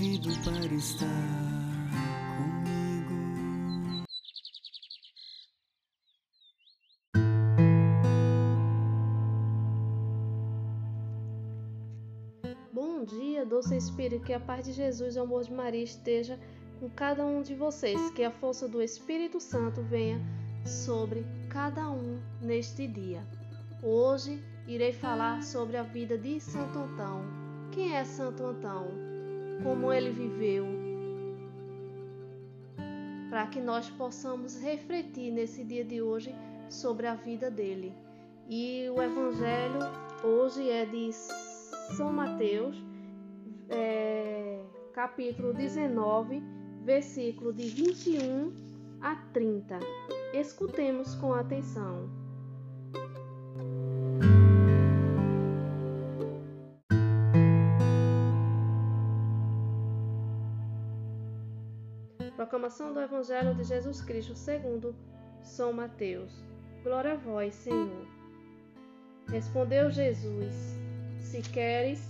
convido para estar comigo. Bom dia, doce Espírito, que a paz de Jesus e o amor de Maria esteja com cada um de vocês, que a força do Espírito Santo venha sobre cada um neste dia. Hoje irei falar sobre a vida de Santo Antão. Quem é Santo Antão? Como ele viveu? Para que nós possamos refletir nesse dia de hoje sobre a vida dele. E o Evangelho hoje é de São Mateus, é, capítulo 19 versículo de 21 a 30. Escutemos com atenção. Proclamação do Evangelho de Jesus Cristo segundo São Mateus. Glória a vós, Senhor. Respondeu Jesus: Se queres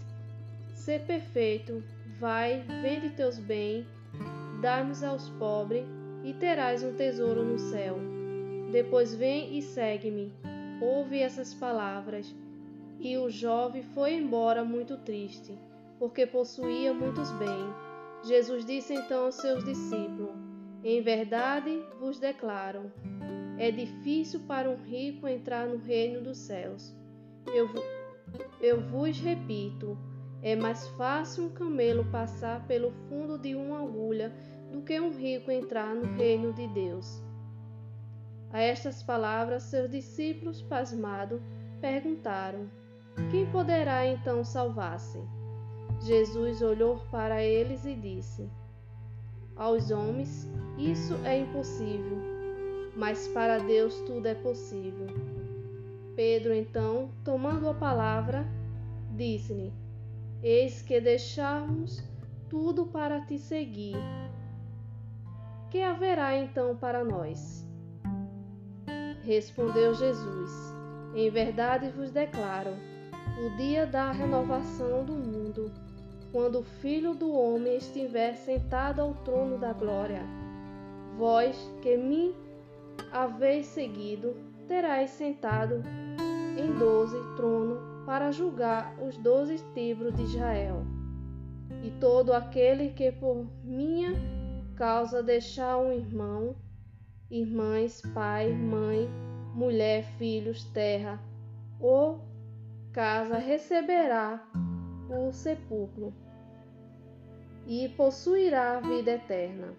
ser perfeito, vai, vende teus bens dá-nos aos pobres, e terás um tesouro no céu. Depois vem e segue-me. Ouve essas palavras. E o jovem foi embora muito triste, porque possuía muitos bens. Jesus disse então aos seus discípulos: Em verdade vos declaro, é difícil para um rico entrar no reino dos céus. Eu, eu vos repito, é mais fácil um camelo passar pelo fundo de uma agulha do que um rico entrar no reino de Deus. A estas palavras, seus discípulos, pasmados, perguntaram: Quem poderá então salvar-se? Jesus olhou para eles e disse: Aos homens isso é impossível, mas para Deus tudo é possível. Pedro, então, tomando a palavra, disse-lhe: Eis que deixamos tudo para te seguir. Que haverá então para nós? Respondeu Jesus: Em verdade vos declaro, o dia da renovação do mundo, quando o Filho do Homem estiver sentado ao trono da glória, vós que me haveis seguido, terais sentado em doze tronos para julgar os doze tribos de Israel. E todo aquele que por minha causa deixar um irmão, irmãs, pai, mãe, mulher, filhos, terra ou casa receberá o sepulcro e possuirá a vida eterna.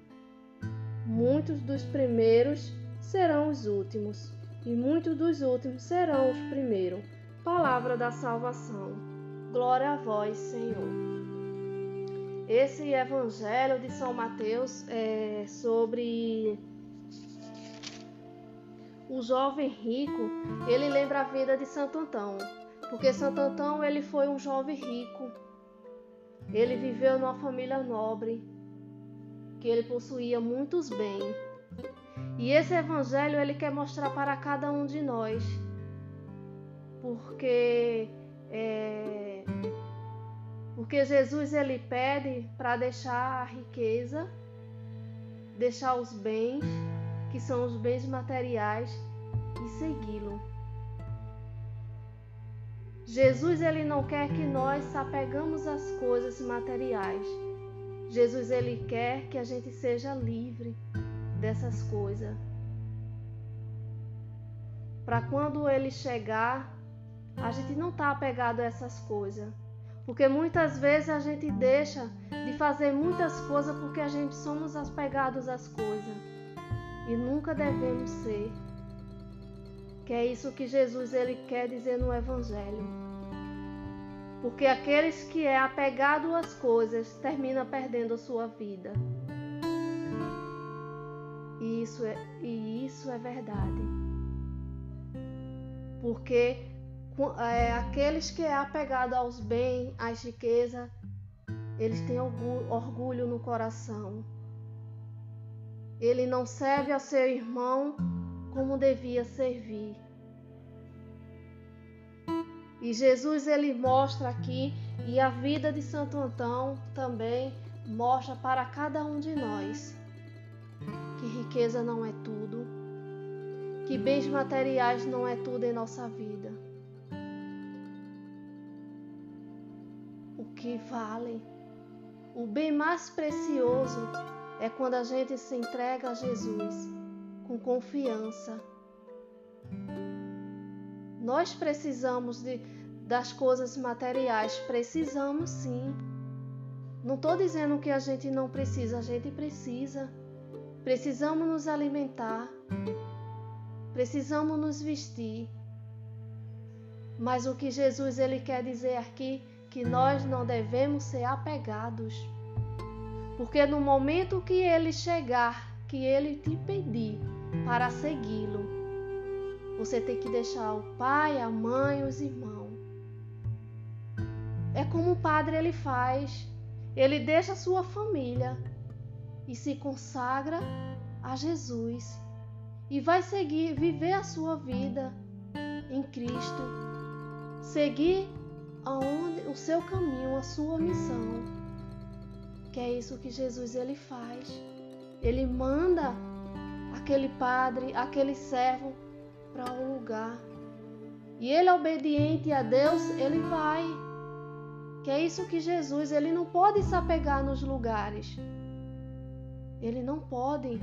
Muitos dos primeiros serão os últimos, e muitos dos últimos serão os primeiros. Palavra da salvação. Glória a vós, Senhor. Esse evangelho de São Mateus é sobre o jovem rico. Ele lembra a vida de Santo Antão, porque Santo Antão ele foi um jovem rico. Ele viveu numa família nobre, que ele possuía muitos bens. E esse evangelho ele quer mostrar para cada um de nós porque é, porque Jesus ele pede para deixar a riqueza, deixar os bens, que são os bens materiais, e segui-lo. Jesus ele não quer que nós apegamos às coisas materiais. Jesus ele quer que a gente seja livre dessas coisas. Para quando ele chegar, a gente não está apegado a essas coisas. Porque muitas vezes a gente deixa de fazer muitas coisas porque a gente somos apegados às coisas. E nunca devemos ser. Que é isso que Jesus ele quer dizer no evangelho. Porque aqueles que é apegado às coisas termina perdendo a sua vida. E isso é, e isso é verdade. Porque é, aqueles que é apegado aos bens, às riquezas, eles têm orgulho no coração. Ele não serve a seu irmão como devia servir. E Jesus ele mostra aqui e a vida de Santo Antão também mostra para cada um de nós que riqueza não é tudo, que bens materiais não é tudo em nossa vida. O que vale, o bem mais precioso é quando a gente se entrega a Jesus com confiança. Nós precisamos de, das coisas materiais, precisamos sim. Não estou dizendo que a gente não precisa, a gente precisa. Precisamos nos alimentar, precisamos nos vestir. Mas o que Jesus ele quer dizer aqui que nós não devemos ser apegados. Porque no momento que ele chegar, que ele te pedir para segui-lo, você tem que deixar o pai, a mãe, os irmãos. É como o padre ele faz. Ele deixa a sua família e se consagra a Jesus e vai seguir, viver a sua vida em Cristo, seguir aonde o seu caminho, a sua missão. Que é isso que Jesus ele faz. Ele manda aquele padre, aquele servo para um lugar. E ele é obediente a Deus, ele vai. Que é isso que Jesus, ele não pode se apegar nos lugares. Ele não pode.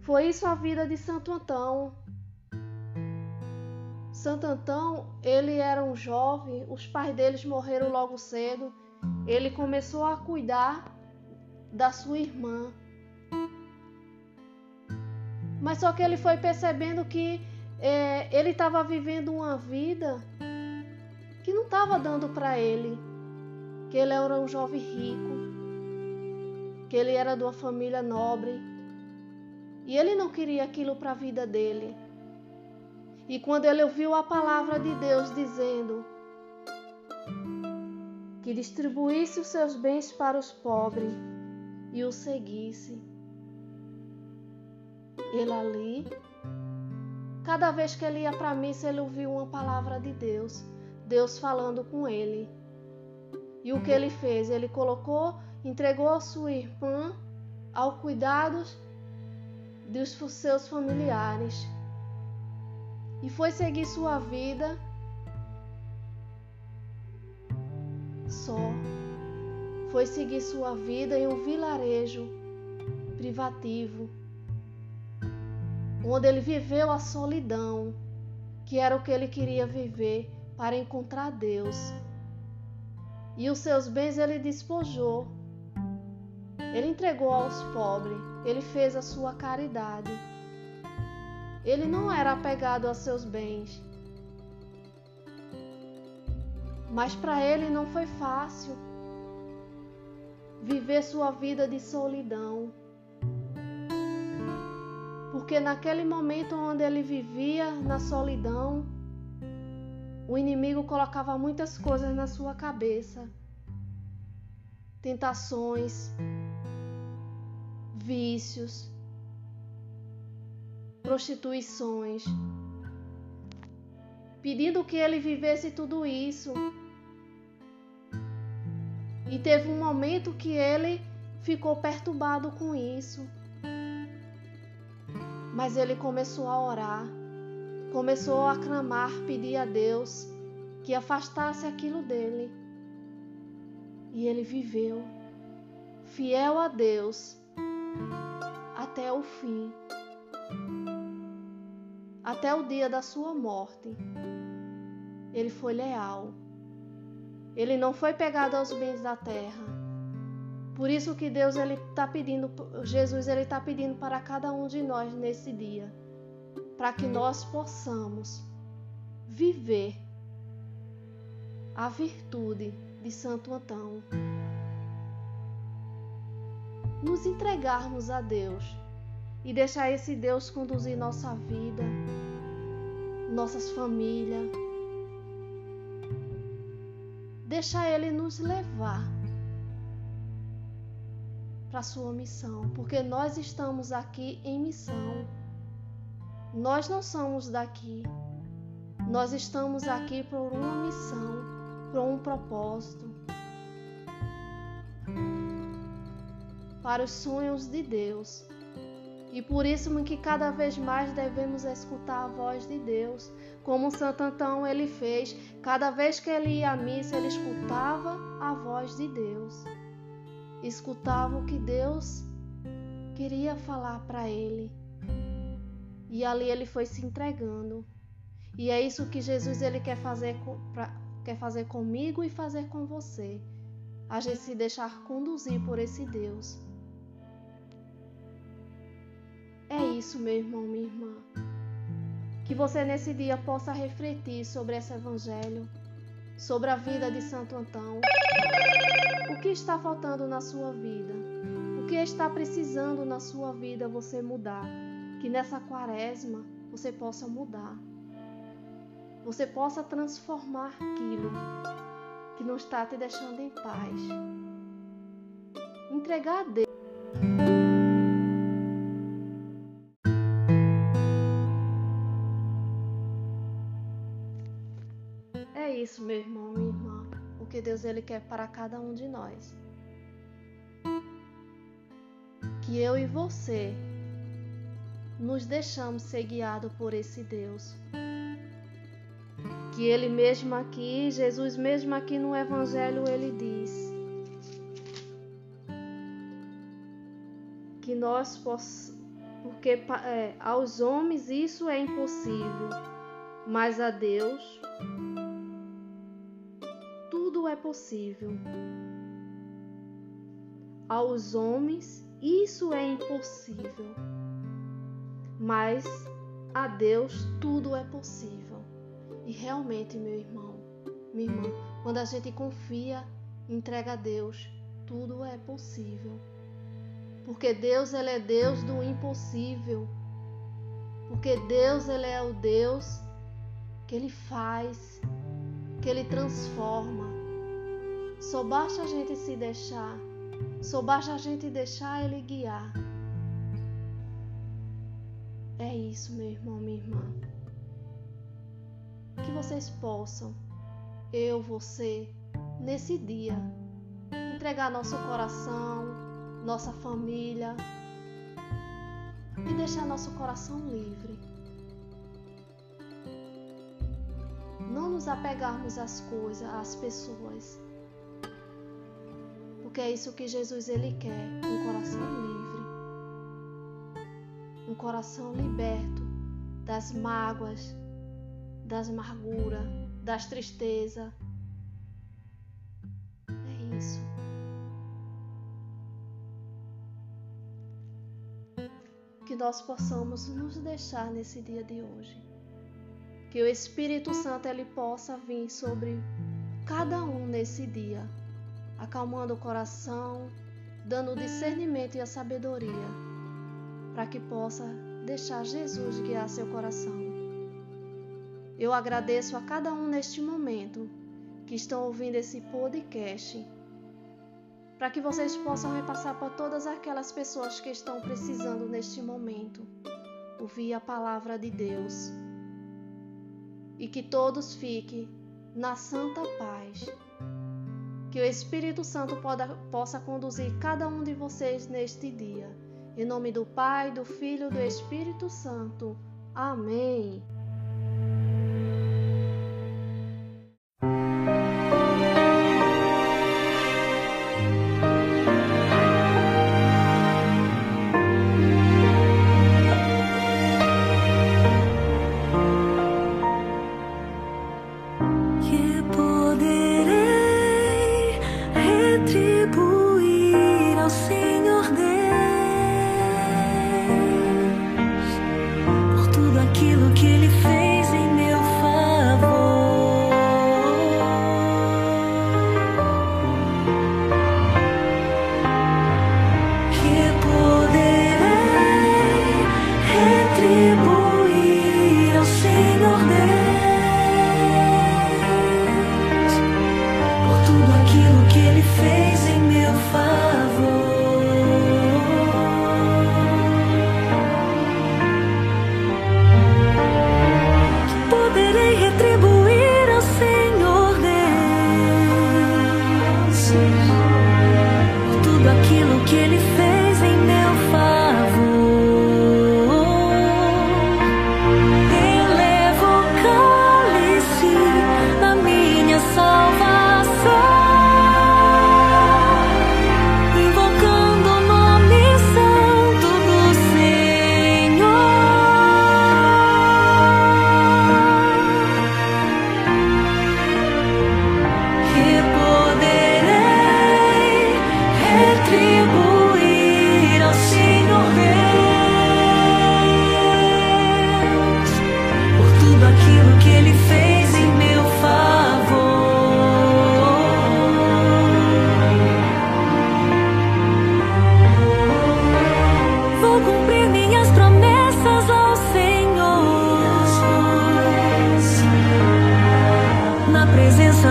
Foi isso a vida de Santo Antão. Santo Antão, ele era um jovem, os pais deles morreram logo cedo. Ele começou a cuidar da sua irmã. Mas só que ele foi percebendo que é, ele estava vivendo uma vida que não estava dando para ele. Que ele era um jovem rico, que ele era de uma família nobre e ele não queria aquilo para a vida dele. E quando ele ouviu a palavra de Deus dizendo que distribuísse os seus bens para os pobres e o seguisse, ele ali, cada vez que ele ia para a missa, ele ouviu uma palavra de Deus, Deus falando com ele. E o que ele fez? Ele colocou entregou a sua irmã ao cuidado dos seus familiares e foi seguir sua vida só. Foi seguir sua vida em um vilarejo privativo, onde ele viveu a solidão, que era o que ele queria viver para encontrar Deus. E os seus bens ele despojou ele entregou aos pobres, ele fez a sua caridade. Ele não era apegado a seus bens. Mas para ele não foi fácil viver sua vida de solidão. Porque naquele momento onde ele vivia na solidão, o inimigo colocava muitas coisas na sua cabeça. Tentações, vícios, prostituições, pedindo que ele vivesse tudo isso. E teve um momento que ele ficou perturbado com isso. Mas ele começou a orar, começou a clamar, pedir a Deus que afastasse aquilo dele. E ele viveu, fiel a Deus, até o fim, até o dia da sua morte. Ele foi leal. Ele não foi pegado aos bens da terra. Por isso que Deus ele está pedindo, Jesus ele está pedindo para cada um de nós nesse dia, para que nós possamos viver a virtude de Santo Antão nos entregarmos a Deus e deixar esse Deus conduzir nossa vida, nossas famílias. Deixar Ele nos levar para sua missão, porque nós estamos aqui em missão. Nós não somos daqui. Nós estamos aqui por uma missão, por um propósito. Para os sonhos de Deus. E por isso que cada vez mais devemos escutar a voz de Deus, como Santo Antão ele fez. Cada vez que ele ia à missa, ele escutava a voz de Deus. Escutava o que Deus queria falar para ele. E ali ele foi se entregando. E é isso que Jesus ele quer fazer, pra, quer fazer comigo e fazer com você. A gente se deixar conduzir por esse Deus. É isso, meu irmão, minha irmã. Que você nesse dia possa refletir sobre esse evangelho, sobre a vida de Santo Antão. O que está faltando na sua vida? O que está precisando na sua vida você mudar? Que nessa quaresma você possa mudar. Você possa transformar aquilo que não está te deixando em paz. Entregar a Deus. Isso, meu irmão, minha irmã, o que Deus ele quer para cada um de nós. Que eu e você nos deixamos ser guiados por esse Deus. Que ele mesmo aqui, Jesus mesmo aqui no evangelho, ele diz que nós possamos porque é, aos homens isso é impossível, mas a Deus possível. Aos homens isso é impossível, mas a Deus tudo é possível. E realmente, meu irmão, minha irmã, quando a gente confia, entrega a Deus, tudo é possível. Porque Deus ele é Deus do impossível. Porque Deus ele é o Deus que ele faz, que ele transforma. Só basta a gente se deixar, só basta a gente deixar Ele guiar. É isso, meu irmão, minha irmã. Que vocês possam, eu, você, nesse dia, entregar nosso coração, nossa família e deixar nosso coração livre. Não nos apegarmos às coisas, às pessoas porque é isso que Jesus ele quer, um coração livre. Um coração liberto das mágoas, das amarguras, das tristezas. É isso. Que nós possamos nos deixar nesse dia de hoje. Que o Espírito Santo ele possa vir sobre cada um nesse dia acalmando o coração, dando discernimento e a sabedoria, para que possa deixar Jesus guiar seu coração. Eu agradeço a cada um neste momento que estão ouvindo esse podcast, para que vocês possam repassar para todas aquelas pessoas que estão precisando neste momento ouvir a palavra de Deus e que todos fiquem na santa paz que o Espírito Santo poda, possa conduzir cada um de vocês neste dia. Em nome do Pai, do Filho e do Espírito Santo. Amém.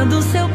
do seu